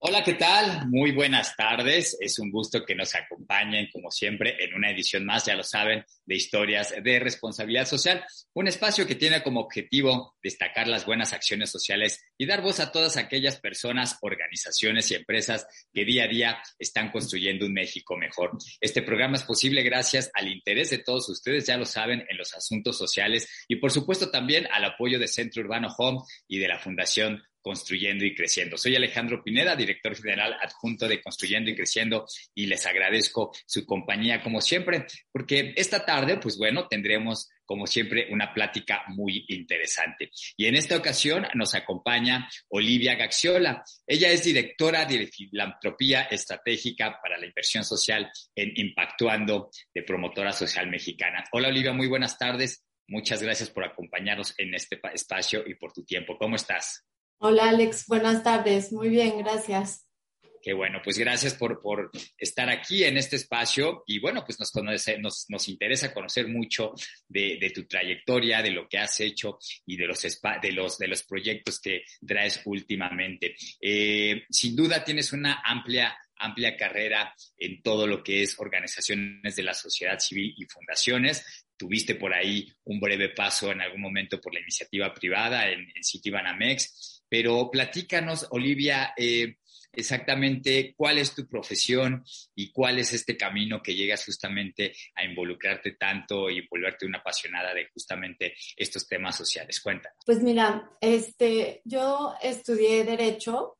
Hola, ¿qué tal? Muy buenas tardes. Es un gusto que nos acompañen, como siempre, en una edición más, ya lo saben, de historias de responsabilidad social. Un espacio que tiene como objetivo destacar las buenas acciones sociales y dar voz a todas aquellas personas, organizaciones y empresas que día a día están construyendo un México mejor. Este programa es posible gracias al interés de todos ustedes, ya lo saben, en los asuntos sociales y, por supuesto, también al apoyo de Centro Urbano Home y de la Fundación Construyendo y Creciendo. Soy Alejandro Pineda, director general adjunto de Construyendo y Creciendo, y les agradezco su compañía como siempre, porque esta tarde, pues bueno, tendremos como siempre una plática muy interesante. Y en esta ocasión nos acompaña Olivia Gaxiola. Ella es directora de filantropía estratégica para la inversión social en Impactuando de Promotora Social Mexicana. Hola Olivia, muy buenas tardes. Muchas gracias por acompañarnos en este espacio y por tu tiempo. ¿Cómo estás? Hola Alex, buenas tardes. Muy bien, gracias. Qué bueno, pues gracias por, por estar aquí en este espacio y bueno, pues nos, conoce, nos, nos interesa conocer mucho de, de, tu trayectoria, de lo que has hecho y de los, de los, de los proyectos que traes últimamente. Eh, sin duda tienes una amplia amplia carrera en todo lo que es organizaciones de la sociedad civil y fundaciones. Tuviste por ahí un breve paso en algún momento por la iniciativa privada en, en Citibanamex pero platícanos, Olivia, eh, exactamente cuál es tu profesión y cuál es este camino que llegas justamente a involucrarte tanto y volverte una apasionada de justamente estos temas sociales. Cuéntanos. Pues mira, este, yo estudié Derecho,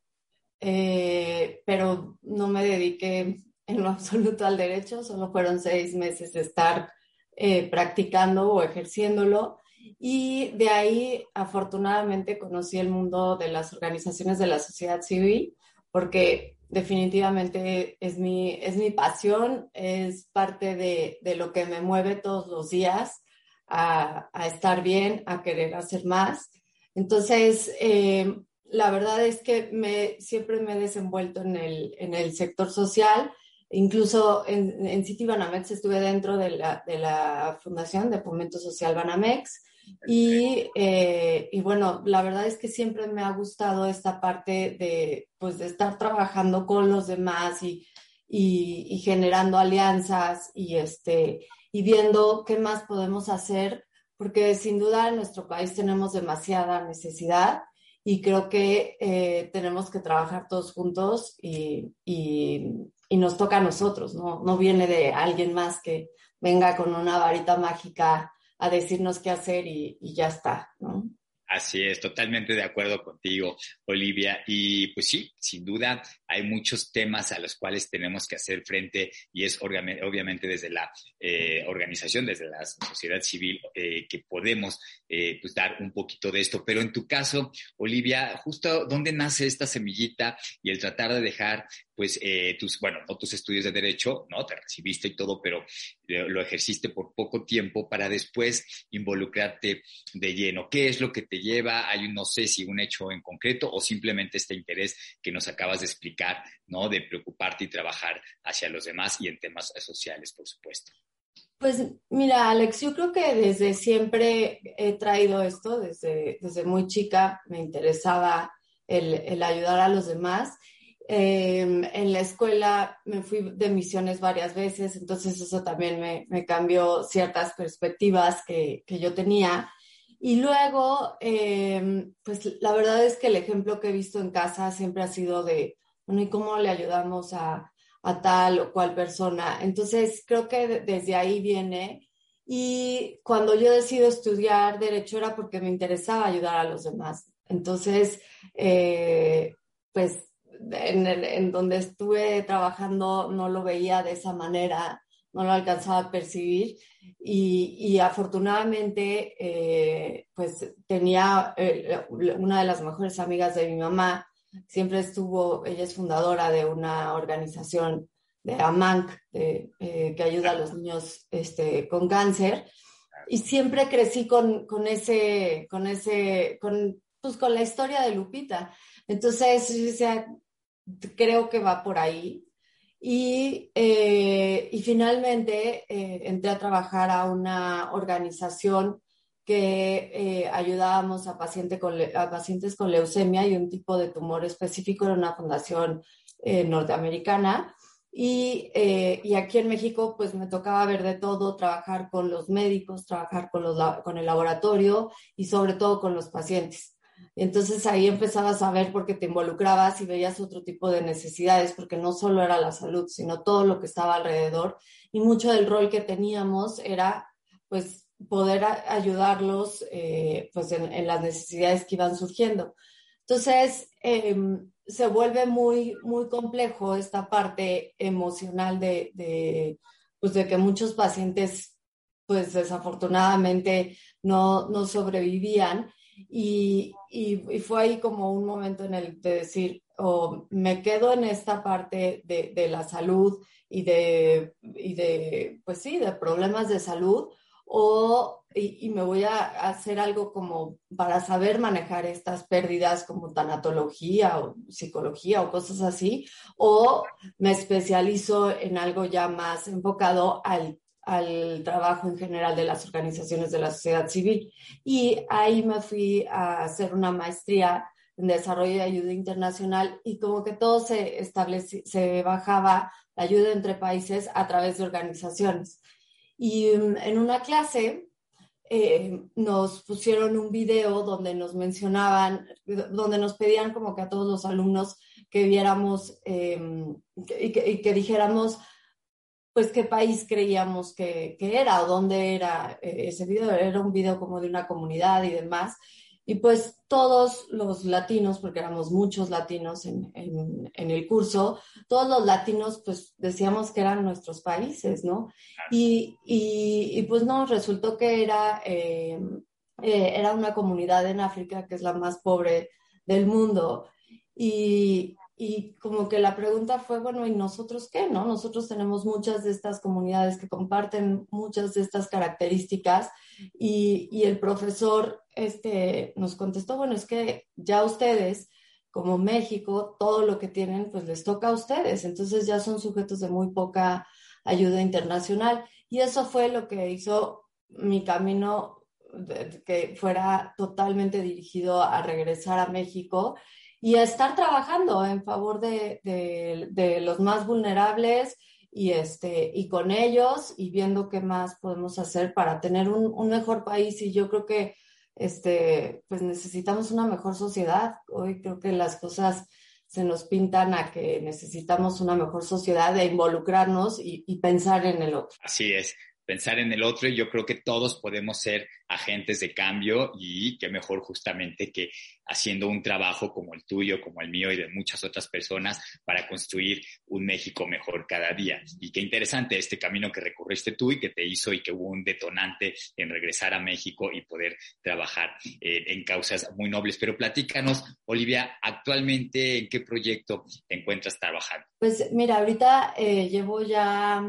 eh, pero no me dediqué en lo absoluto al derecho, solo fueron seis meses de estar eh, practicando o ejerciéndolo. Y de ahí, afortunadamente, conocí el mundo de las organizaciones de la sociedad civil, porque definitivamente es mi, es mi pasión, es parte de, de lo que me mueve todos los días a, a, estar bien, a querer hacer más. Entonces, eh, la verdad es que me, siempre me he desenvuelto en el, en el sector social. Incluso en, en City Banamex estuve dentro de la, de la Fundación de Fomento Social Banamex y, eh, y, bueno, la verdad es que siempre me ha gustado esta parte de, pues, de estar trabajando con los demás y, y, generando alianzas y, este, y viendo qué más podemos hacer, porque sin duda en nuestro país tenemos demasiada necesidad y creo que eh, tenemos que trabajar todos juntos y, y, y, nos toca a nosotros, ¿no? No viene de alguien más que venga con una varita mágica a decirnos qué hacer y, ya está, ¿no? Así es, totalmente de acuerdo contigo, Olivia. Y pues sí, sin duda hay muchos temas a los cuales tenemos que hacer frente y es obviamente desde la eh, organización, desde la sociedad civil, eh, que podemos eh, pues dar un poquito de esto. Pero en tu caso, Olivia, justo dónde nace esta semillita y el tratar de dejar pues eh, tus, bueno, no tus estudios de derecho, ¿no? Te recibiste y todo, pero lo ejerciste por poco tiempo para después involucrarte de lleno. ¿Qué es lo que te lleva? Hay, no sé si un hecho en concreto o simplemente este interés que nos acabas de explicar, ¿no? De preocuparte y trabajar hacia los demás y en temas sociales, por supuesto. Pues mira, Alex, yo creo que desde siempre he traído esto, desde, desde muy chica me interesaba el, el ayudar a los demás eh, en la escuela me fui de misiones varias veces, entonces eso también me, me cambió ciertas perspectivas que, que, yo tenía. Y luego, eh, pues la verdad es que el ejemplo que he visto en casa siempre ha sido de, bueno, ¿y cómo le ayudamos a, a tal o cual persona? Entonces, creo que desde ahí viene. Y cuando yo decido estudiar derecho era porque me interesaba ayudar a los demás. Entonces, eh, pues en, el, en, donde estuve trabajando no lo veía de esa manera, no lo alcanzaba a percibir y, y afortunadamente eh, pues tenía eh, una de las mejores amigas de mi mamá siempre estuvo, ella es fundadora de una organización de AMANC, eh, que ayuda a los niños este, con cáncer. Y siempre crecí con, con ese, con ese, con, pues con la historia de Lupita. Entonces, creo que va por ahí. Y, eh, y finalmente eh, entré a trabajar a una organización que eh, ayudábamos a, paciente con, a pacientes con leucemia y un tipo de tumor específico en una fundación norteamericana. Y, y, aquí en México, pues me tocaba ver de todo, trabajar con los médicos, trabajar con, los, con el laboratorio y sobre todo con los pacientes. Entonces ahí empezabas a ver porque te involucrabas y veías otro tipo de necesidades, porque no solo era la salud, sino todo lo que estaba alrededor. Y mucho del rol que teníamos era, pues, poder ayudarlos eh, pues en, las necesidades que iban surgiendo. Entonces, em, se vuelve muy, muy complejo esta parte emocional de, de, pues de que muchos pacientes, pues desafortunadamente, no, no sobrevivían y, y, fue ahí como un momento en el de decir, o me quedo en esta parte de, de la salud y de, y de, pues sí, de problemas de salud, o y, y, me voy a hacer algo como para saber manejar estas pérdidas como tanatología o psicología o cosas así, o me especializo en algo ya más enfocado al al trabajo en general de las organizaciones de la sociedad civil. Y ahí me fui a hacer una maestría en desarrollo de ayuda internacional y como que todo se se bajaba la ayuda entre países a través de organizaciones. Y mm, en una clase eh, nos pusieron un video donde nos mencionaban, donde nos pedían como que a todos los alumnos que viéramos y, que, y, que, dijéramos pues qué país creíamos que, que era o dónde era eh, ese video. Era un video como de una comunidad y demás. Y pues todos los latinos, porque éramos muchos latinos en, en, en, el curso, todos los latinos pues decíamos que eran nuestros países, ¿no? Y, y, y pues no, resultó que era, eh, eh, era una comunidad en África que es la más pobre del mundo. Y, y como que la pregunta fue, bueno, ¿y nosotros qué? ¿No? Nosotros tenemos muchas de estas comunidades que comparten muchas de estas características y, y el profesor este, nos contestó, bueno, es que ya ustedes, como México, todo lo que tienen, pues les toca a ustedes, entonces ya son sujetos de muy poca ayuda internacional. Y eso fue lo que hizo mi camino que fuera totalmente dirigido a regresar a México y a estar trabajando en favor de, de, los más vulnerables y, este, y con ellos y viendo qué más podemos hacer para tener un, un mejor país. Y yo creo que este, pues necesitamos una mejor sociedad. Hoy creo que las cosas se nos pintan a que necesitamos una mejor sociedad de involucrarnos y pensar en el otro. Así es pensar en el otro y yo creo que todos podemos ser agentes de cambio y qué mejor justamente que haciendo un trabajo como el tuyo, como el mío y de muchas otras personas para construir un México mejor cada día. Y qué interesante este camino que recorriste tú y que te hizo y que hubo un detonante en regresar a México y poder trabajar eh, en causas muy nobles. Pero platícanos, Olivia, actualmente en qué proyecto te encuentras trabajando. Pues mira, ahorita eh, llevo ya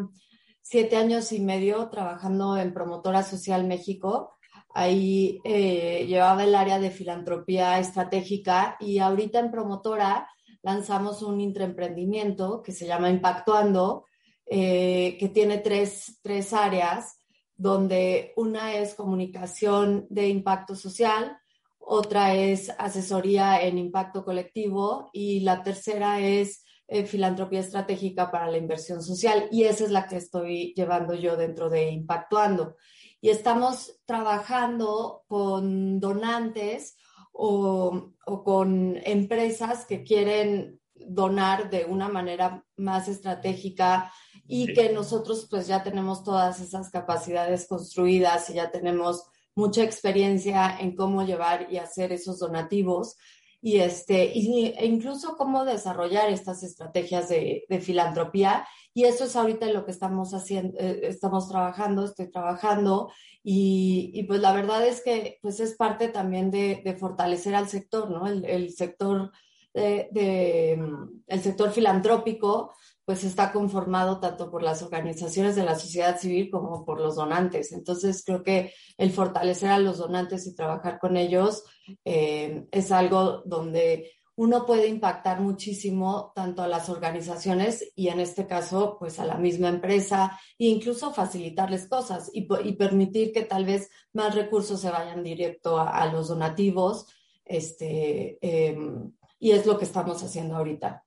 siete años y medio trabajando en Promotora Social México. Ahí eh, llevaba el área de filantropía estratégica y ahorita en Promotora lanzamos un intraemprendimiento que se llama Impactuando, eh, que tiene tres, tres áreas, donde una es comunicación de impacto social, otra es asesoría en impacto colectivo y la tercera es eh, filantropía estratégica para la inversión social y esa es la que estoy llevando yo dentro de Impactuando. Y estamos trabajando con donantes o, o con empresas que quieren donar de una manera más estratégica y que nosotros pues ya tenemos todas esas capacidades construidas y ya tenemos mucha experiencia en cómo llevar y hacer esos donativos y este, y, e incluso cómo desarrollar estas estrategias de, de, filantropía. Y eso es ahorita lo que estamos haciendo, eh, estamos trabajando, estoy trabajando, y, y, pues la verdad es que pues es parte también de, de fortalecer al sector, ¿no? El, sector de, mm, el sector filantrópico, pues está conformado tanto por las organizaciones de la sociedad civil como por los donantes. Entonces, creo que el fortalecer a los donantes y trabajar con ellos eh, es algo donde uno puede impactar muchísimo tanto a las organizaciones y en este caso, pues a la misma empresa e incluso facilitarles cosas y, permitir que tal vez más recursos se vayan directo a, los donativos. Este, em, y es lo que estamos haciendo ahorita.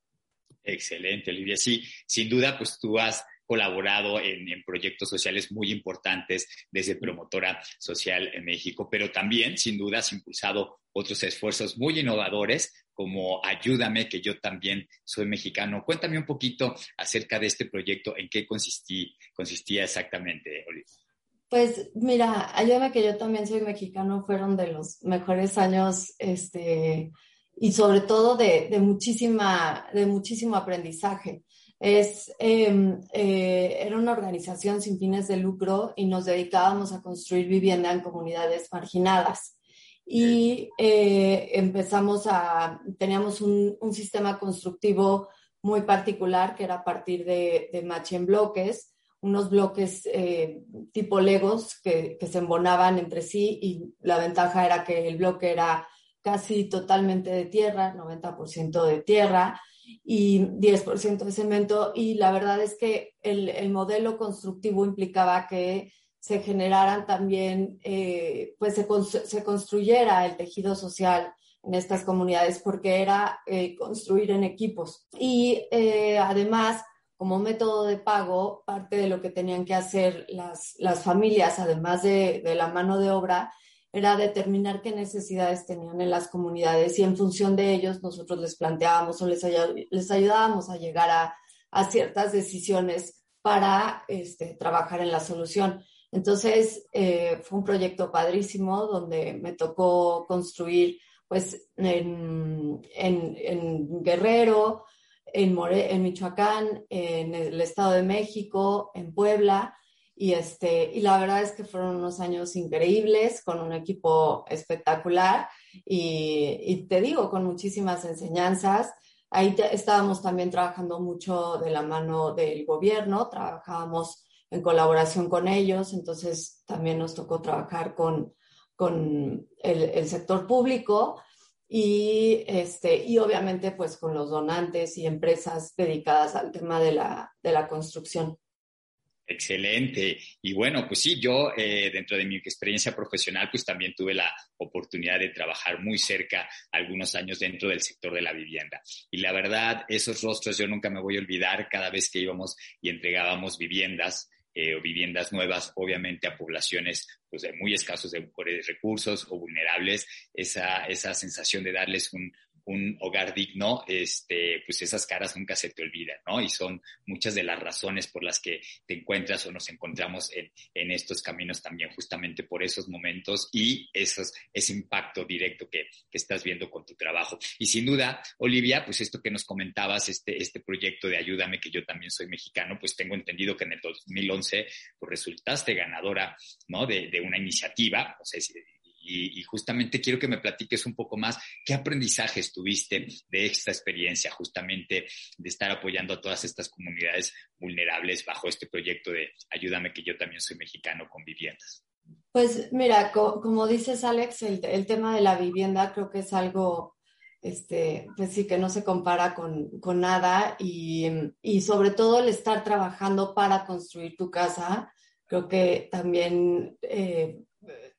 Excelente, Olivia. Sí, sin duda, pues tú has colaborado en, proyectos sociales muy importantes desde Promotora Social en México, pero también, sin duda, has impulsado otros esfuerzos muy innovadores como Ayúdame, que yo también soy mexicano. Cuéntame un poquito acerca de este proyecto, en qué consistí, consistía exactamente, Olivia. Pues mira, Ayúdame, que yo también soy mexicano, fueron de los mejores años, este, y sobre todo de, de, muchísima, de muchísimo aprendizaje. Es, em, eh, era una organización sin fines de lucro y nos dedicábamos a construir vivienda en comunidades marginadas. Y eh, empezamos a, teníamos un, un, sistema constructivo muy particular que era a partir de, de match en bloques, unos bloques eh, tipo legos que, que se embonaban entre sí y la ventaja era que el bloque era casi totalmente de tierra, 90% de tierra y 10% de cemento. Y la verdad es que el, el, modelo constructivo implicaba que se generaran también, eh, pues se, se, construyera el tejido social en estas comunidades porque era eh, construir en equipos. Y eh, además, como método de pago, parte de lo que tenían que hacer las, las familias, además de, de la mano de obra, era determinar qué necesidades tenían en las comunidades y en función de ellos nosotros les planteábamos o les, les ayudábamos a llegar a, a ciertas decisiones para este, trabajar en la solución. Entonces, eh, fue un proyecto padrísimo donde me tocó construir pues en, en, en Guerrero, en, More, en Michoacán, en el Estado de México, en Puebla, y, este, y la verdad es que fueron unos años increíbles con un equipo espectacular y, te digo, con muchísimas enseñanzas. Ahí estábamos también trabajando mucho de la mano del gobierno, trabajábamos en colaboración con ellos, entonces también nos tocó trabajar con, con el, el, sector público y, este, y obviamente pues con los donantes y empresas dedicadas al tema de la, de la construcción. Excelente. Y bueno, pues sí, yo eh, dentro de mi experiencia profesional, pues también tuve la oportunidad de trabajar muy cerca algunos años dentro del sector de la vivienda. Y la verdad, esos rostros yo nunca me voy a olvidar cada vez que íbamos y entregábamos viviendas. Eh, o viviendas nuevas, obviamente a poblaciones pues, de muy escasos de recursos o vulnerables, esa, esa sensación de darles un, un hogar digno, este, pues esas caras nunca se te olvidan, ¿no? Y son muchas de las razones por las que te encuentras o nos encontramos en, estos caminos también, justamente por esos momentos y esos, ese impacto directo que, que, estás viendo con tu trabajo. Y sin duda, Olivia, pues esto que nos comentabas, este, este proyecto de Ayúdame, que yo también soy mexicano, pues tengo entendido que en el 2011 pues resultaste ganadora, ¿no? De, de una iniciativa, o sea, y, justamente quiero que me platiques un poco más qué aprendizajes tuviste de esta experiencia, justamente de estar apoyando a todas estas comunidades vulnerables bajo este proyecto de Ayúdame que yo también soy mexicano con viviendas. Pues mira, como dices Alex, el, tema de la vivienda creo que es algo, este, pues sí, que no se compara con, con nada y, y sobre todo el estar trabajando para construir tu casa, creo que también eh,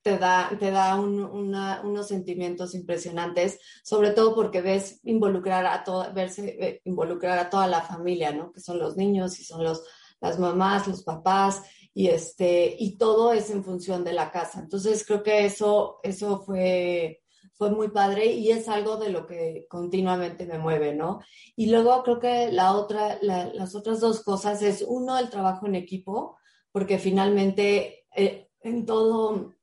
te da, te da unos sentimientos impresionantes, sobre todo porque ves involucrar a toda, verse eh, involucrar a toda la familia, ¿no? Que son los niños y son los, las mamás, los papás, y este, y todo es en función de la casa. Entonces creo que eso, eso fue, fue muy padre y es algo de lo que continuamente me mueve, ¿no? Y luego creo que la otra, las otras dos cosas es, uno, el trabajo en equipo, porque finalmente eh, en todo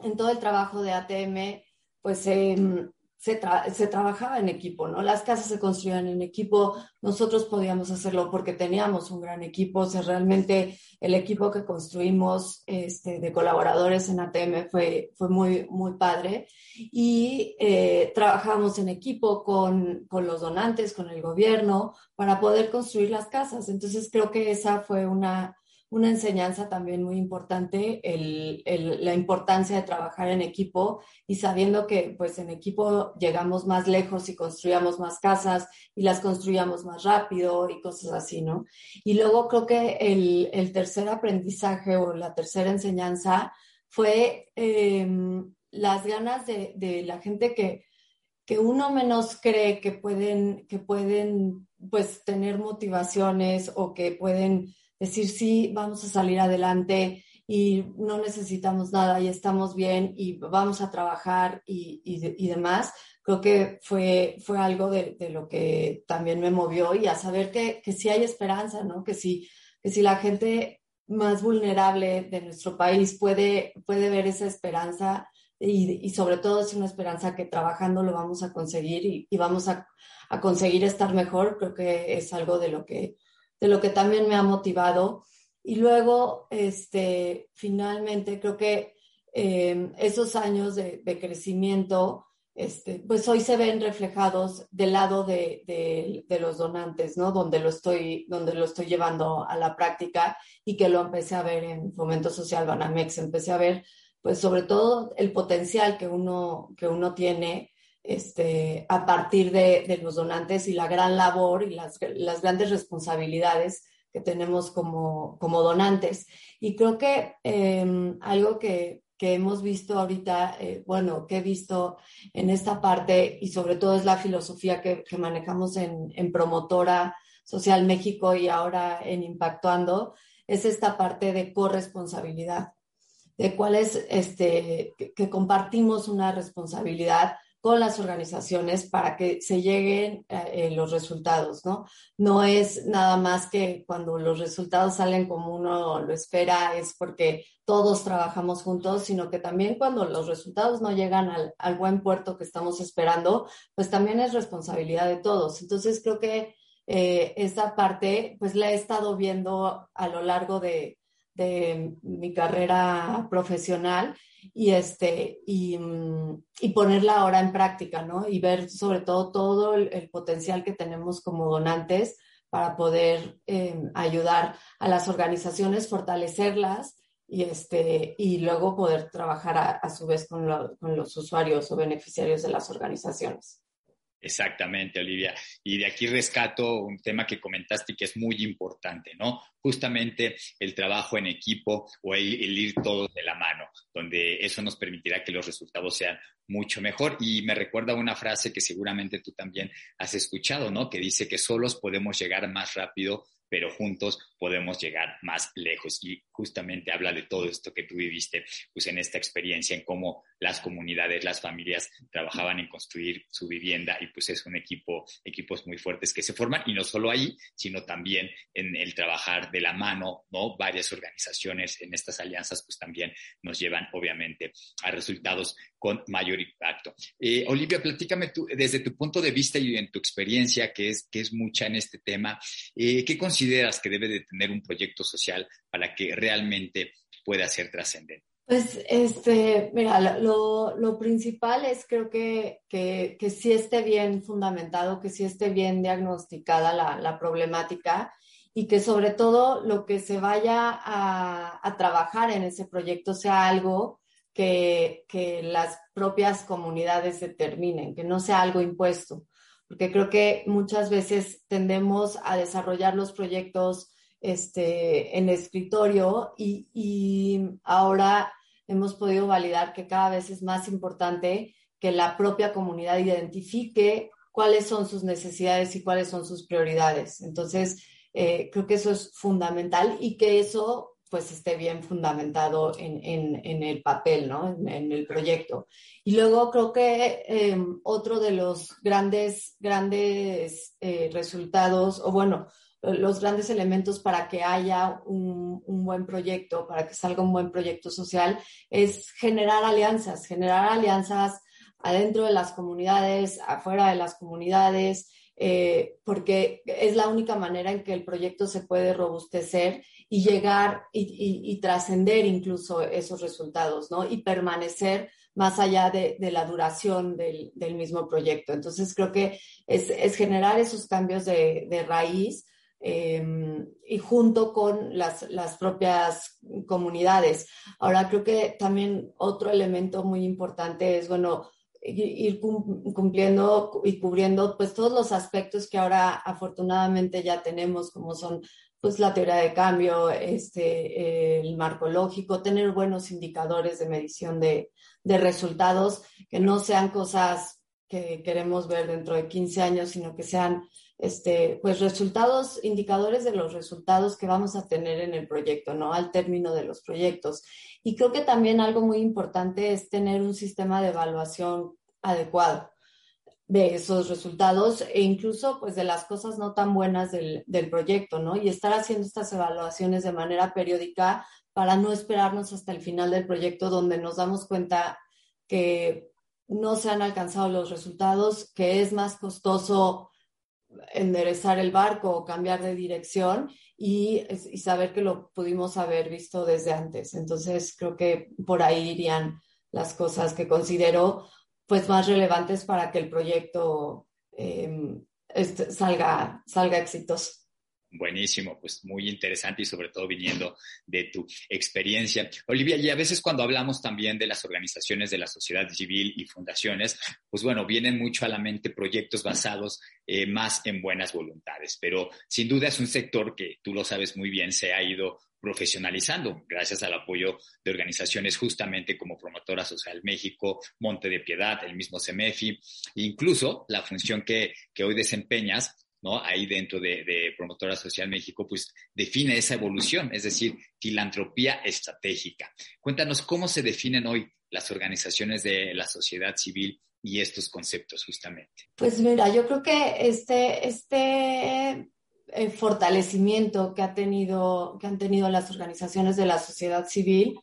en todo el trabajo de ATM, pues se se, trabajaba en equipo, ¿no? Las casas se construían en equipo, nosotros podíamos hacerlo porque teníamos un gran equipo, o sea, realmente el equipo que construimos este, de colaboradores en ATM fue, fue muy, muy padre y eh, trabajamos en equipo con, con los donantes, con el gobierno, para poder construir las casas. Entonces, creo que esa fue una una enseñanza también muy importante, la importancia de trabajar en equipo y sabiendo que pues en equipo llegamos más lejos y construíamos más casas y las construíamos más rápido y cosas así, ¿no? Y luego creo que el, tercer aprendizaje o la tercera enseñanza fue em, las ganas de, la gente que, que uno menos cree que pueden, que pueden pues tener motivaciones o que pueden decir, sí, vamos a salir adelante y no necesitamos nada y estamos bien y vamos a trabajar y, y, demás, creo que fue, fue algo de, de, lo que también me movió y a saber que, que sí hay esperanza, ¿no? Que sí, que si la gente más vulnerable de nuestro país puede, puede ver esa esperanza y, y, sobre todo es una esperanza que trabajando lo vamos a conseguir y, y vamos a, a, conseguir estar mejor, creo que es algo de lo que de lo que también me ha motivado. Y luego, este, finalmente, creo que em, esos años de, crecimiento, este, pues hoy se ven reflejados del lado de, de, los donantes, ¿no? Donde lo, estoy, donde lo estoy llevando a la práctica y que lo empecé a ver en Fomento Social Banamex, empecé a ver, pues sobre todo el potencial que uno, que uno tiene este, a partir de, los donantes y la gran labor y las, grandes responsabilidades que tenemos como, donantes. Y creo que em, algo que, hemos visto ahorita, eh, bueno, que he visto en esta parte y sobre todo es la filosofía que, manejamos en, Promotora Social México y ahora en Impactuando, es esta parte de corresponsabilidad, de cuál es, este, que compartimos una responsabilidad con las organizaciones para que se lleguen eh, los resultados, ¿no? No es nada más que cuando los resultados salen como uno lo espera, es porque todos trabajamos juntos, sino que también cuando los resultados no llegan al, buen puerto que estamos esperando, pues también es responsabilidad de todos. Entonces creo que eh, esa parte, pues la he estado viendo a lo largo de, de mi carrera profesional y, este, y, mm, y, ponerla ahora en práctica, ¿no? Y ver sobre todo todo el, potencial que tenemos como donantes para poder em, ayudar a las organizaciones, fortalecerlas y, este, y luego poder trabajar a, a su vez con, con los usuarios o beneficiarios de las organizaciones. Exactamente, Olivia. Y de aquí rescato un tema que comentaste que es muy importante, ¿no? Justamente el trabajo en equipo o el, ir todos de la mano, donde eso nos permitirá que los resultados sean mucho mejor. Y me recuerda una frase que seguramente tú también has escuchado, ¿no? Que dice que solos podemos llegar más rápido pero juntos podemos llegar más lejos. Y justamente habla de todo esto que tú viviste, pues en esta experiencia, en cómo las comunidades, las familias trabajaban en construir su vivienda y pues es un equipo, equipos muy fuertes que se forman y no solo ahí, sino también en el trabajar de la mano, ¿no? Varias organizaciones en estas alianzas pues también nos llevan obviamente a resultados con mayor impacto. Eh, Olivia, platícame tú, desde tu punto de vista y en tu experiencia, que es, que es mucha en este tema, eh, ¿qué consideras que debe de tener un proyecto social para que realmente pueda ser trascendente? Pues, este, mira, lo, lo principal es creo que, que, que, sí esté bien fundamentado, que sí esté bien diagnosticada la, la problemática y que sobre todo lo que se vaya a, a trabajar en ese proyecto sea algo que, que, las propias comunidades determinen, que no sea algo impuesto, porque creo que muchas veces tendemos a desarrollar los proyectos este, en escritorio y, y ahora hemos podido validar que cada vez es más importante que la propia comunidad identifique cuáles son sus necesidades y cuáles son sus prioridades. Entonces, eh, creo que eso es fundamental y que eso pues esté bien fundamentado en, en, el papel, ¿no? En, el proyecto. Y luego creo que em, otro de los grandes, grandes eh, resultados, o bueno, los grandes elementos para que haya un, buen proyecto, para que salga un buen proyecto social, es generar alianzas, generar alianzas adentro de las comunidades, afuera de las comunidades, eh, porque es la única manera en que el proyecto se puede robustecer y llegar y, trascender incluso esos resultados, ¿no? Y permanecer más allá de, la duración del, mismo proyecto. Entonces, creo que es, generar esos cambios de, raíz em, y junto con las, las, propias comunidades. Ahora, creo que también otro elemento muy importante es, bueno, ir cumpliendo y cubriendo pues todos los aspectos que ahora afortunadamente ya tenemos, como son pues la teoría de cambio, este, el marco lógico, tener buenos indicadores de medición de, de resultados, que no sean cosas que queremos ver dentro de 15 años, sino que sean este, pues resultados, indicadores de los resultados que vamos a tener en el proyecto, ¿no? Al término de los proyectos. Y creo que también algo muy importante es tener un sistema de evaluación adecuado de esos resultados e incluso pues de las cosas no tan buenas del, del proyecto, ¿no? Y estar haciendo estas evaluaciones de manera periódica para no esperarnos hasta el final del proyecto donde nos damos cuenta que no se han alcanzado los resultados, que es más costoso enderezar el barco o cambiar de dirección y, saber que lo pudimos haber visto desde antes. Entonces, creo que por ahí irían las cosas que considero pues más relevantes para que el proyecto em, este, salga, salga exitoso. Buenísimo, pues muy interesante y sobre todo viniendo de tu experiencia. Olivia, y a veces cuando hablamos también de las organizaciones de la sociedad civil y fundaciones, pues bueno, vienen mucho a la mente proyectos basados eh, más en buenas voluntades, pero sin duda es un sector que tú lo sabes muy bien, se ha ido profesionalizando gracias al apoyo de organizaciones justamente como Promotora Social México, Monte de Piedad, el mismo CEMEFI, incluso la función que, que hoy desempeñas ¿no? Ahí dentro de, Promotora Social México, pues define esa evolución, es decir, filantropía estratégica. Cuéntanos cómo se definen hoy las organizaciones de la sociedad civil y estos conceptos justamente. Pues mira, yo creo que este, este fortalecimiento que, ha tenido, que han tenido las organizaciones de la sociedad civil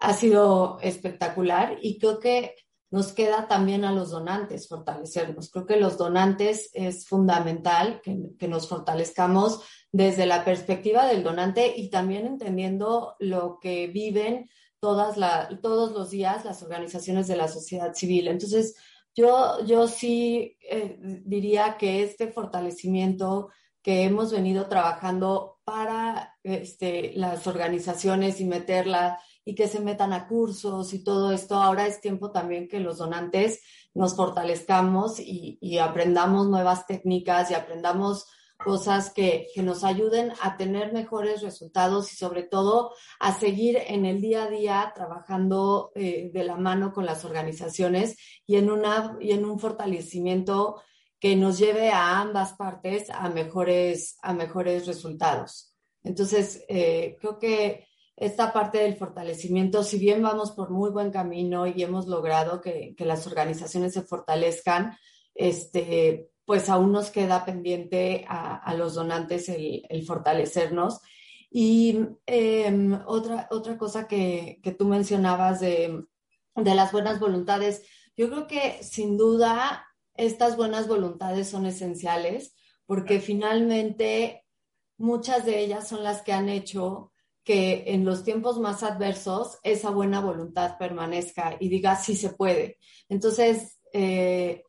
ha sido espectacular y creo que nos queda también a los donantes fortalecernos. Creo que los donantes es fundamental que, nos fortalezcamos desde la perspectiva del donante y también entendiendo lo que viven todas todos los días las organizaciones de la sociedad civil. Entonces, yo, yo sí eh, diría que este fortalecimiento que hemos venido trabajando para este, las organizaciones y meterla y que se metan a cursos y todo esto. Ahora es tiempo también que los donantes nos fortalezcamos y, aprendamos nuevas técnicas y aprendamos cosas que, nos ayuden a tener mejores resultados y sobre todo a seguir en el día a día trabajando eh, de la mano con las organizaciones y en, y en un fortalecimiento que nos lleve a ambas partes a mejores, a mejores resultados. Entonces, eh, creo que esta parte del fortalecimiento, si bien vamos por muy buen camino y hemos logrado que, las organizaciones se fortalezcan, este, pues aún nos queda pendiente a, los donantes el, fortalecernos. Y em, otra, otra cosa que, tú mencionabas de, de las buenas voluntades, yo creo que sin duda estas buenas voluntades son esenciales porque finalmente muchas de ellas son las que han hecho que en los tiempos más adversos esa buena voluntad permanezca y diga sí se puede. Entonces, eh,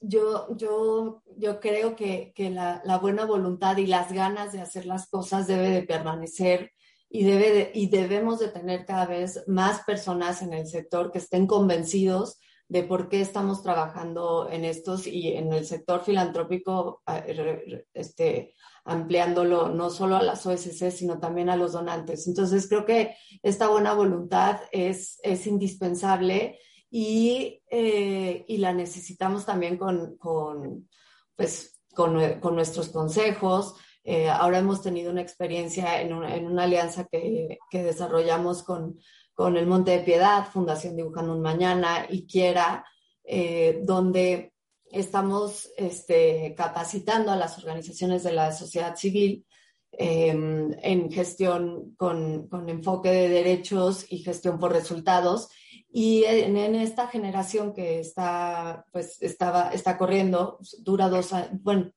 yo, yo, yo creo que, la, buena voluntad y las ganas de hacer las cosas debe de permanecer y, debe y debemos de tener cada vez más personas en el sector que estén convencidos de por qué estamos trabajando en estos y en el sector filantrópico, eh, este, ampliándolo no solo a las OSC, sino también a los donantes. Entonces, creo que esta buena voluntad es, es indispensable y, eh, y, la necesitamos también con, con pues, con, con, nuestros consejos. Eh, ahora hemos tenido una experiencia en una, en una alianza que, que desarrollamos con, con el Monte de Piedad, Fundación Dibujando un Mañana y Quiera, eh, donde estamos este, capacitando a las organizaciones de la sociedad civil em, en gestión con, enfoque de derechos y gestión por resultados. Y en, esta generación que está, pues, estaba, está corriendo, dura dos años, bueno,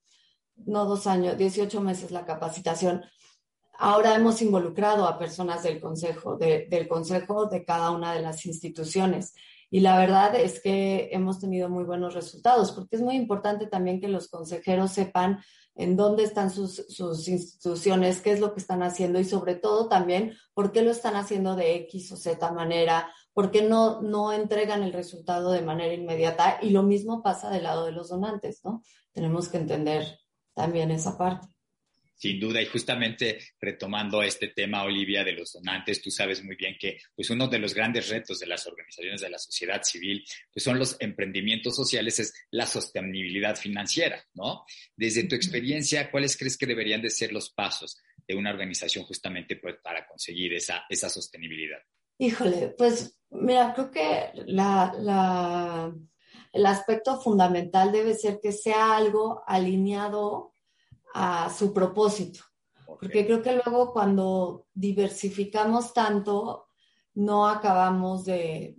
no dos años, 18 meses la capacitación. Ahora hemos involucrado a personas del consejo, del consejo de cada una de las instituciones. Y la verdad es que hemos tenido muy buenos resultados, porque es muy importante también que los consejeros sepan en dónde están sus, instituciones, qué es lo que están haciendo y sobre todo también por qué lo están haciendo de X o Z manera, por qué no entregan el resultado de manera inmediata. Y lo mismo pasa del lado de los donantes, ¿no? Tenemos que entender también esa parte. Sin duda, y justamente retomando este tema, Olivia, de los donantes, tú sabes muy bien que pues uno de los grandes retos de las organizaciones de la sociedad civil pues son los emprendimientos sociales, es la sostenibilidad financiera, ¿no? Desde tu experiencia, ¿cuáles crees que deberían de ser los pasos de una organización justamente pues, para conseguir esa, esa sostenibilidad? Híjole, pues mira, creo que la, la, el aspecto fundamental debe ser que sea algo alineado a su propósito. Porque creo que luego cuando diversificamos tanto, no acabamos de,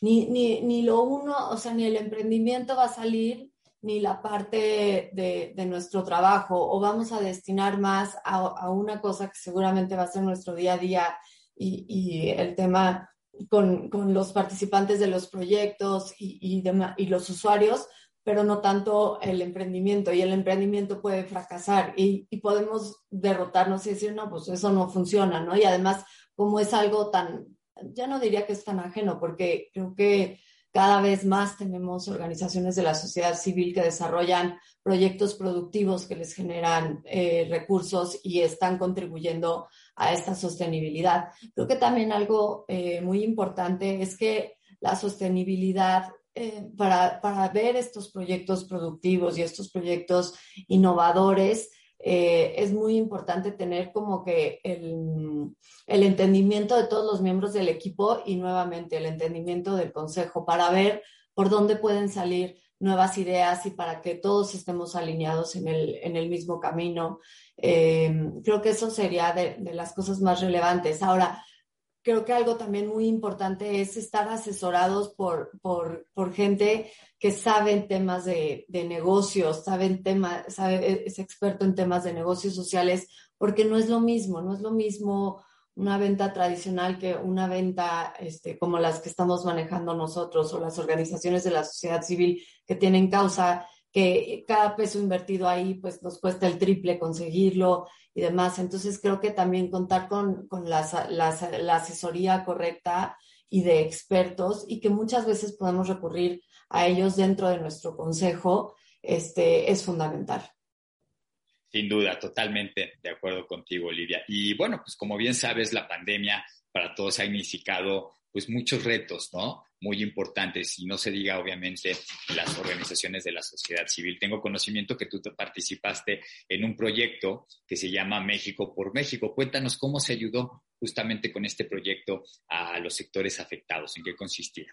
ni, ni, ni, lo uno, o sea, ni el emprendimiento va a salir, ni la parte de, de nuestro trabajo, o vamos a destinar más a, a, una cosa que seguramente va a ser nuestro día a día y, y el tema con, con, los participantes de los proyectos y, y, y los usuarios, pero no tanto el emprendimiento. Y el emprendimiento puede fracasar y, podemos derrotarnos y decir, no, pues eso no funciona, ¿no? Y además, como es algo tan, ya no diría que es tan ajeno, porque creo que cada vez más tenemos organizaciones de la sociedad civil que desarrollan proyectos productivos que les generan eh, recursos y están contribuyendo a esta sostenibilidad. Creo que también algo eh, muy importante es que la sostenibilidad eh, para, para, ver estos proyectos productivos y estos proyectos innovadores, eh, es muy importante tener como que el, el, entendimiento de todos los miembros del equipo y nuevamente el entendimiento del consejo para ver por dónde pueden salir nuevas ideas y para que todos estemos alineados en el, en el mismo camino. Eh, creo que eso sería de, de las cosas más relevantes. Ahora, creo que algo también muy importante es estar asesorados por, por, por gente que sabe temas de, de negocios, sabe, tema, es experto en temas de negocios sociales, porque no es lo mismo, no es lo mismo una venta tradicional que una venta este, como las que estamos manejando nosotros o las organizaciones de la sociedad civil que tienen causa que cada peso invertido ahí pues nos cuesta el triple conseguirlo y demás. Entonces creo que también contar con, con la, asesoría correcta y de expertos y que muchas veces podemos recurrir a ellos dentro de nuestro consejo este, es fundamental. Sin duda, totalmente de acuerdo contigo, Olivia. Y bueno, pues como bien sabes, la pandemia para todos ha iniciado pues muchos retos, ¿no? Muy importantes y no se diga obviamente en las organizaciones de la sociedad civil. Tengo conocimiento que tú participaste en un proyecto que se llama México por México. Cuéntanos cómo se ayudó justamente con este proyecto a los sectores afectados, en qué consistía.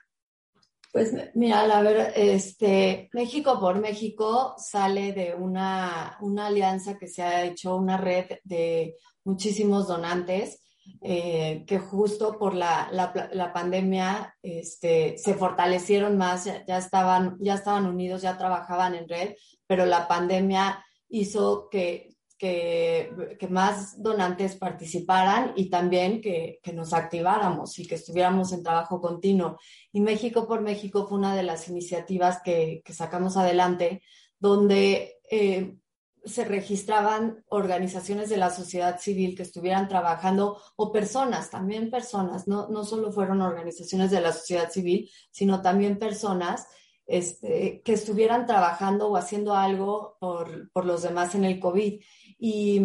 Pues mira, la verdad, este, México por México sale de una, una alianza que se ha hecho, una red de muchísimos donantes eh, que justo por la, la, pandemia este, se fortalecieron más, ya, estaban, ya estaban unidos, ya trabajaban en red, pero la pandemia hizo que, que, que más donantes participaran y también que, que, nos activáramos y que estuviéramos en trabajo continuo. Y México por México fue una de las iniciativas que, que sacamos adelante, donde eh, se registraban organizaciones de la sociedad civil que estuvieran trabajando o personas, también personas, no, no solo fueron organizaciones de la sociedad civil, sino también personas este, que estuvieran trabajando o haciendo algo por, por los demás en el COVID. Y,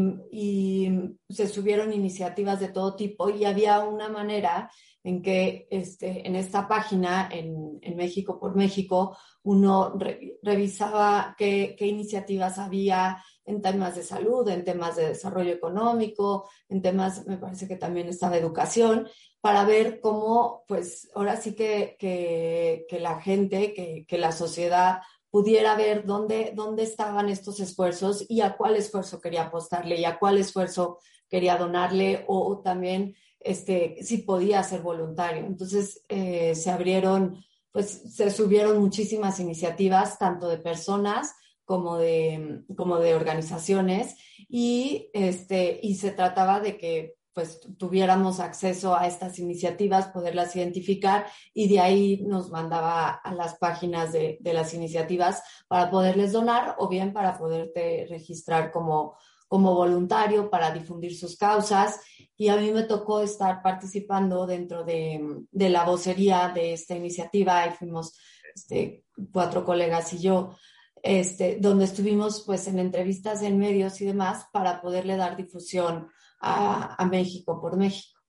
se subieron iniciativas de todo tipo y había una manera en que este, en esta página, en, en México por México, uno re, revisaba qué, qué iniciativas había, en temas de salud, en temas de desarrollo económico, en temas, me parece que también está de educación, para ver cómo, pues ahora sí que, que, que la gente, que, que, la sociedad pudiera ver dónde, dónde estaban estos esfuerzos y a cuál esfuerzo quería apostarle y a cuál esfuerzo quería donarle o, también este, si podía ser voluntario. Entonces eh, se abrieron, pues se subieron muchísimas iniciativas, tanto de personas como de, como de organizaciones, y, este, y se trataba de que pues tuviéramos acceso a estas iniciativas, poderlas identificar y de ahí nos mandaba a las páginas de, de, las iniciativas para poderles donar o bien para poderte registrar como, como voluntario para difundir sus causas. Y a mí me tocó estar participando dentro de, de la vocería de esta iniciativa y fuimos este, cuatro colegas y yo. Este, donde estuvimos pues en entrevistas en medios y demás para poderle dar difusión a, México por México.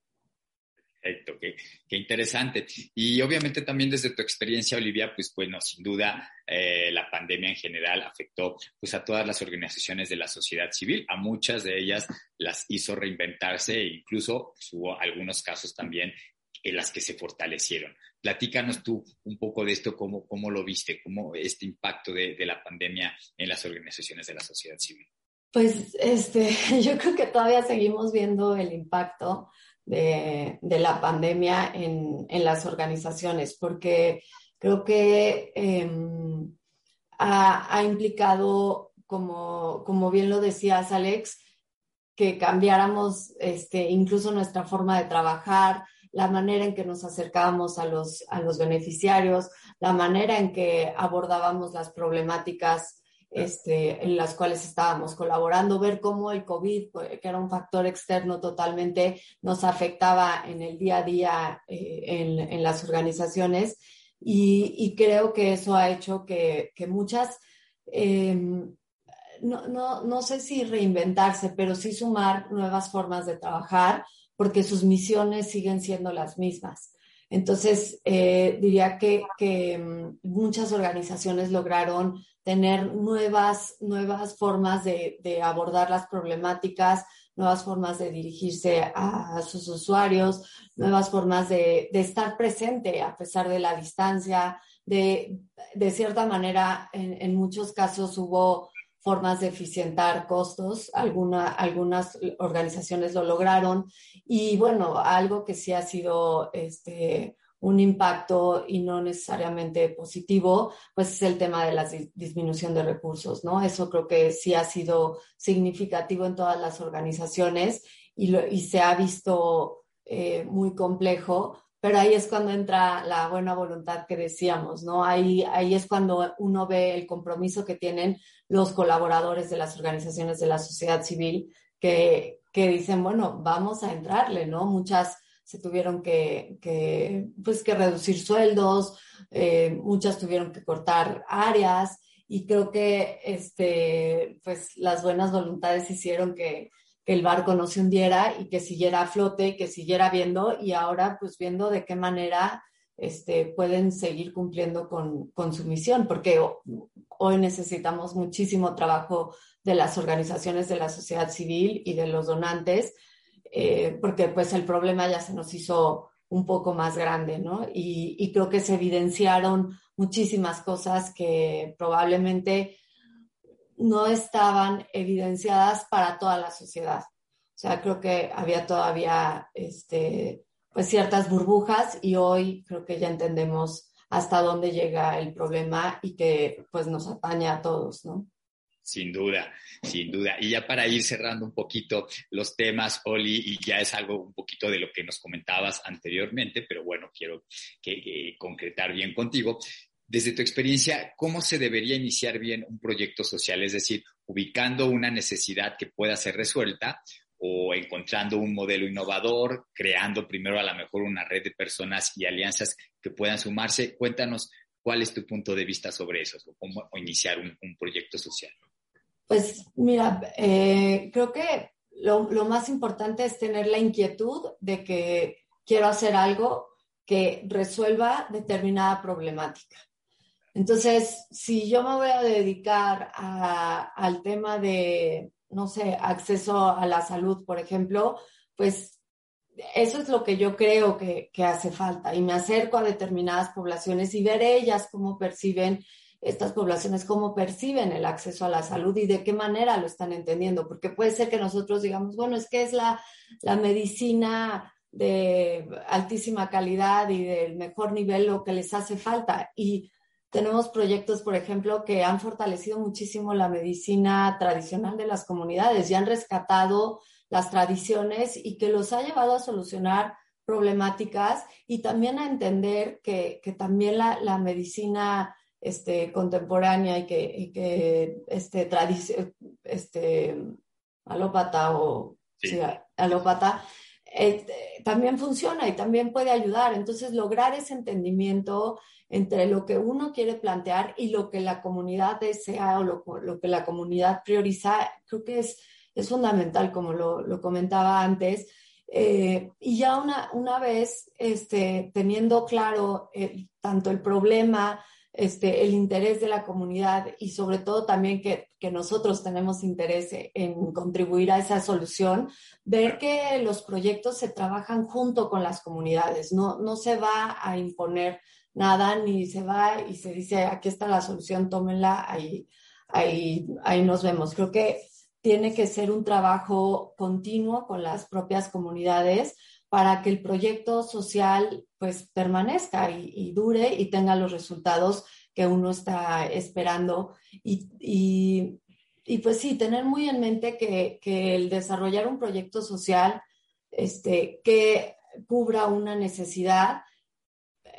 Perfecto, qué, qué, interesante. Y obviamente también desde tu experiencia, Olivia, pues bueno, sin duda eh, la pandemia en general afectó pues a todas las organizaciones de la sociedad civil, a muchas de ellas las hizo reinventarse e incluso pues, hubo algunos casos también en las que se fortalecieron. Platícanos tú un poco de esto, cómo, cómo lo viste, cómo este impacto de, de la pandemia en las organizaciones de la sociedad civil. Pues este, yo creo que todavía seguimos viendo el impacto de, la pandemia en, las organizaciones, porque creo que em, ha, implicado, como, bien lo decías, Alex, que cambiáramos este, incluso nuestra forma de trabajar, la manera en que nos acercábamos a los beneficiarios, la manera en que abordábamos las problemáticas este, en las cuales estábamos colaborando, ver cómo el COVID, pues, que era un factor externo totalmente, nos afectaba en el día a día eh, en, las organizaciones. Y, creo que eso ha hecho que, muchas, em, no, no, sé si reinventarse, pero sí sumar nuevas formas de trabajar, porque sus misiones siguen siendo las mismas. Entonces, eh, diría que, mm, muchas organizaciones lograron tener nuevas, nuevas formas de, de, abordar las problemáticas, nuevas formas de dirigirse a, sus usuarios, nuevas formas de, de, estar presente a pesar de la distancia. De, de cierta manera, en, en, muchos casos hubo formas de eficientar costos, Alguna, algunas organizaciones lo lograron. Y bueno, algo que sí ha sido este, un impacto y no necesariamente positivo, pues es el tema de la disminución de recursos, ¿no? Eso creo que sí ha sido significativo en todas las organizaciones y, y se ha visto eh, muy complejo, pero ahí es cuando entra la buena voluntad que decíamos, ¿no? Ahí, ahí es cuando uno ve el compromiso que tienen los colaboradores de las organizaciones de la sociedad civil que, que dicen, bueno, vamos a entrarle, ¿no? Muchas se tuvieron que, que, pues, que reducir sueldos, eh, muchas tuvieron que cortar áreas y creo que este, pues, las buenas voluntades hicieron que, que el barco no se hundiera y que siguiera a flote, que siguiera viendo y ahora pues viendo de qué manera este, pueden seguir cumpliendo con, con su misión, porque hoy necesitamos muchísimo trabajo de las organizaciones de la sociedad civil y de los donantes eh, porque pues el problema ya se nos hizo un poco más grande, ¿no? Y, creo que se evidenciaron muchísimas cosas que probablemente no estaban evidenciadas para toda la sociedad. O sea, creo que había todavía este, pues ciertas burbujas y hoy creo que ya entendemos hasta dónde llega el problema y que pues nos atañe a todos, ¿no? Sin duda, sin duda. Y ya para ir cerrando un poquito los temas, Oli, y ya es algo un poquito de lo que nos comentabas anteriormente, pero bueno, quiero que, concretar bien contigo. Desde tu experiencia, ¿cómo se debería iniciar bien un proyecto social? Es decir, ubicando una necesidad que pueda ser resuelta o encontrando un modelo innovador, creando primero a lo mejor una red de personas y alianzas que puedan sumarse. Cuéntanos cuál es tu punto de vista sobre eso, o cómo iniciar un proyecto social. Pues mira, eh, creo que lo, más importante es tener la inquietud de que quiero hacer algo que resuelva determinada problemática. Entonces, si yo me voy a dedicar al tema de, no sé, acceso a la salud, por ejemplo, pues eso es lo que yo creo que, que hace falta y me acerco a determinadas poblaciones y ver ellas cómo perciben estas poblaciones cómo perciben el acceso a la salud y de qué manera lo están entendiendo, porque puede ser que nosotros digamos, bueno, es que es la, la medicina de altísima calidad y del mejor nivel lo que les hace falta. Y tenemos proyectos, por ejemplo, que han fortalecido muchísimo la medicina tradicional de las comunidades y han rescatado las tradiciones y que los ha llevado a solucionar problemáticas y también a entender que, también la, medicina este, contemporánea y que, que este, este, alópata o alópata eh, también funciona y también puede ayudar. Entonces, lograr ese entendimiento entre lo que uno quiere plantear y lo que la comunidad desea o lo, lo que la comunidad prioriza, creo que es, es fundamental, como lo, lo comentaba antes. Eh, y ya una, una vez este, teniendo claro eh, tanto el problema, este, el interés de la comunidad y sobre todo también que, que, nosotros tenemos interés en contribuir a esa solución, ver que los proyectos se trabajan junto con las comunidades, no, no se va a imponer nada ni se va y se dice aquí está la solución, tómenla, ahí, ahí, ahí nos vemos. Creo que tiene que ser un trabajo continuo con las propias comunidades para que el proyecto social pues permanezca y, dure y tenga los resultados que uno está esperando. Y, pues sí, tener muy en mente que, el desarrollar un proyecto social este, que cubra una necesidad,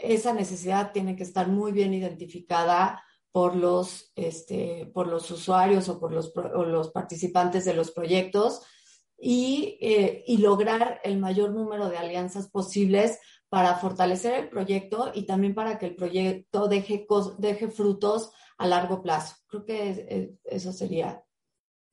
esa necesidad tiene que estar muy bien identificada por los, este, por los usuarios o por los, los participantes de los proyectos y, eh, y, lograr el mayor número de alianzas posibles para fortalecer el proyecto y también para que el proyecto deje, deje frutos a largo plazo. Creo que eso sería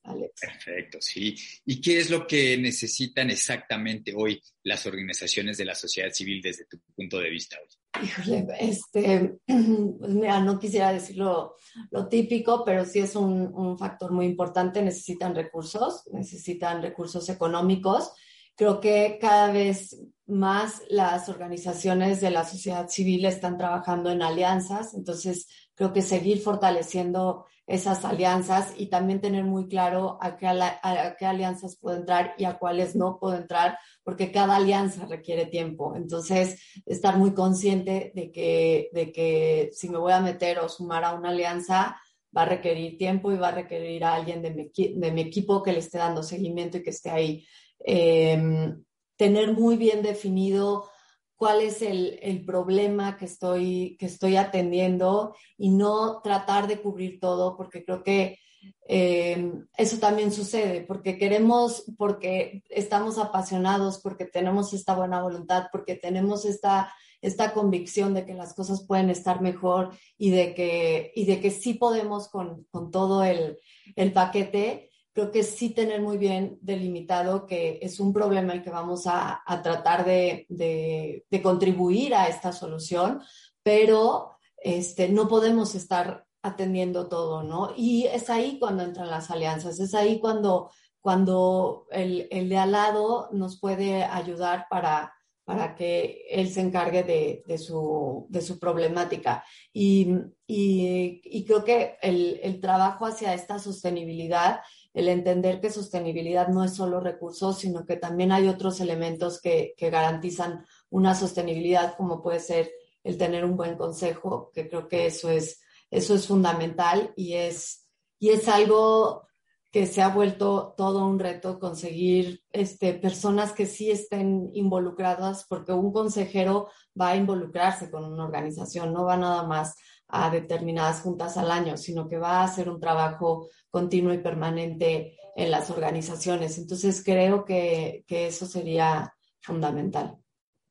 Alex. Perfecto, sí. ¿Y qué es lo que necesitan exactamente hoy las organizaciones de la sociedad civil desde tu punto de vista hoy? Híjole, este, pues mira, no quisiera decirlo lo típico, pero sí es un, un, factor muy importante. Necesitan recursos, necesitan recursos económicos. Creo que cada vez más las organizaciones de la sociedad civil están trabajando en alianzas, entonces creo que seguir fortaleciendo esas alianzas y también tener muy claro a qué, a qué alianzas puedo entrar y a cuáles no puedo entrar, porque cada alianza requiere tiempo. Entonces, estar muy consciente de que, de que si me voy a meter o sumar a una alianza, va a requerir tiempo y va a requerir a alguien de mi, de mi equipo que le esté dando seguimiento y que esté ahí. Em, tener muy bien definido cuál es el, el, problema que estoy, que estoy atendiendo y no tratar de cubrir todo, porque creo que eh, eso también sucede, porque queremos, porque estamos apasionados, porque tenemos esta buena voluntad, porque tenemos esta, esta convicción de que las cosas pueden estar mejor y de que, y de que sí podemos con, con todo el, el paquete creo que sí tener muy bien delimitado que es un problema el que vamos a, tratar de, contribuir a esta solución, pero este, no podemos estar atendiendo todo, ¿no? Y es ahí cuando entran las alianzas, es ahí cuando, cuando el, de al lado nos puede ayudar para, para que él se encargue de, su, problemática. Y, creo que el, el, trabajo hacia esta sostenibilidad el entender que sostenibilidad no es solo recursos, sino que también hay otros elementos que, garantizan una sostenibilidad, como puede ser el tener un buen consejo, que creo que eso es, eso es fundamental y es, y es algo que se ha vuelto todo un reto conseguir este, personas que sí estén involucradas, porque un consejero va a involucrarse con una organización, no va nada más a determinadas juntas al año, sino que va a hacer un trabajo continuo y permanente en las organizaciones. Entonces, creo que, que eso sería fundamental.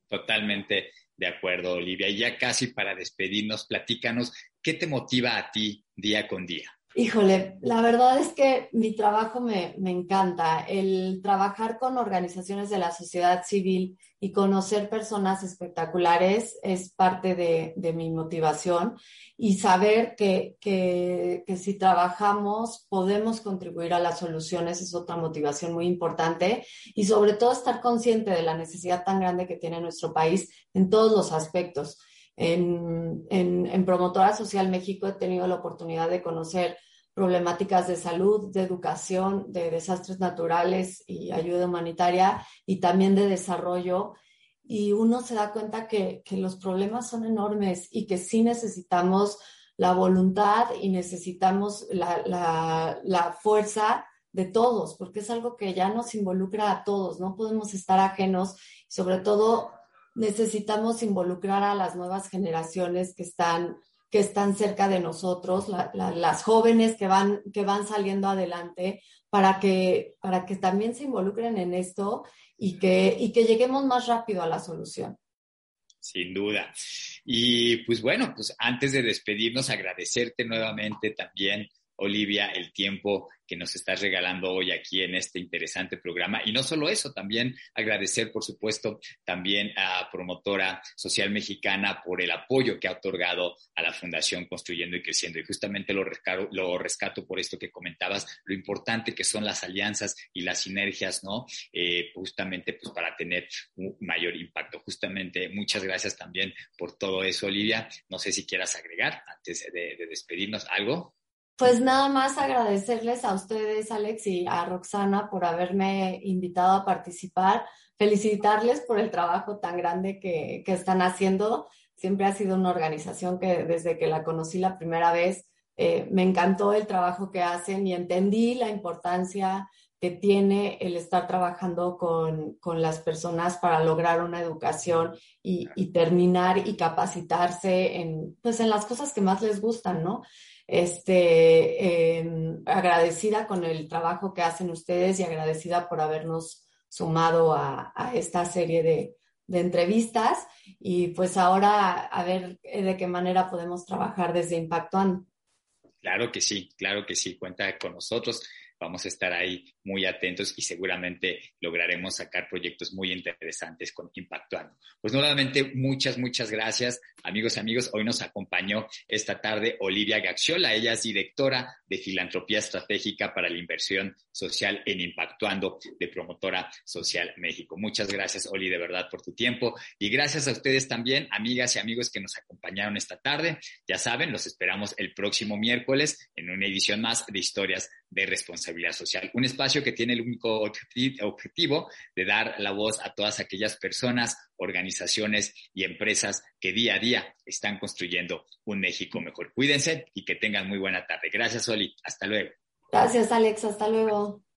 Totalmente de acuerdo, Olivia. Y ya casi para despedirnos, platícanos, ¿qué te motiva a ti día con día? Híjole, la verdad es que mi trabajo me, encanta. El trabajar con organizaciones de la sociedad civil y conocer personas espectaculares es parte de, mi motivación y saber que, que, si trabajamos podemos contribuir a las soluciones es otra motivación muy importante y sobre todo estar consciente de la necesidad tan grande que tiene nuestro país en todos los aspectos. En, en, Promotora Social México he tenido la oportunidad de conocer problemáticas de salud, de educación, de desastres naturales y ayuda humanitaria y también de desarrollo. y uno se da cuenta que, que, los problemas son enormes y que sí necesitamos la voluntad y necesitamos la, la, la, fuerza de todos, porque es algo que ya nos involucra a todos, no podemos estar ajenos, sobre todo necesitamos involucrar a las nuevas generaciones que están, que están cerca de nosotros, las jóvenes que van, que van saliendo adelante, para que, para que también se involucren en esto y que, y que lleguemos más rápido a la solución. Sin duda. Y pues bueno, pues antes de despedirnos, agradecerte nuevamente también Olivia, el tiempo que nos estás regalando hoy aquí en este interesante programa. Y no solo eso, también agradecer, por supuesto, también a Promotora Social Mexicana por el apoyo que ha otorgado a la Fundación Construyendo y Creciendo. Y justamente lo rescato, lo rescato por esto que comentabas, lo importante que son las alianzas y las sinergias, ¿no? Eh, justamente pues para tener un mayor impacto. Justamente, muchas gracias también por todo eso, Olivia. No sé si quieras agregar antes de despedirnos algo. Pues nada más agradecerles a ustedes, Alex, y a Roxana por haberme invitado a participar, felicitarles por el trabajo tan grande que, están haciendo. Siempre ha sido una organización que desde que la conocí la primera vez, eh, me encantó el trabajo que hacen y entendí la importancia que tiene el estar trabajando con, las personas para lograr una educación y, y, terminar y capacitarse en, pues en las cosas que más les gustan, ¿no? Este, em, agradecida con el trabajo que hacen ustedes y agradecida por habernos sumado a, esta serie de, de, entrevistas y pues ahora a ver de qué manera podemos trabajar desde Impactuando. Claro que sí, claro que sí, cuenta con nosotros vamos a estar ahí muy atentos y seguramente lograremos sacar proyectos muy interesantes con Impactuando. Pues nuevamente, muchas, muchas gracias, amigos y amigos. Hoy nos acompañó esta tarde Olivia Gaxiola. Ella es directora de Filantropía Estratégica para la Inversión Social en Impactuando de Promotora Social México. Muchas gracias, Oli, de verdad, por tu tiempo. Y gracias a ustedes también, amigas y amigos que nos acompañaron esta tarde. Ya saben, los esperamos el próximo miércoles en una edición más de Historias de social. Un espacio que tiene el único objetivo de dar la voz a todas aquellas personas, organizaciones y empresas que día a día están construyendo un México mejor. Cuídense y que tengan muy buena tarde. Gracias, Oli. Hasta luego. Gracias, Alex. Hasta luego.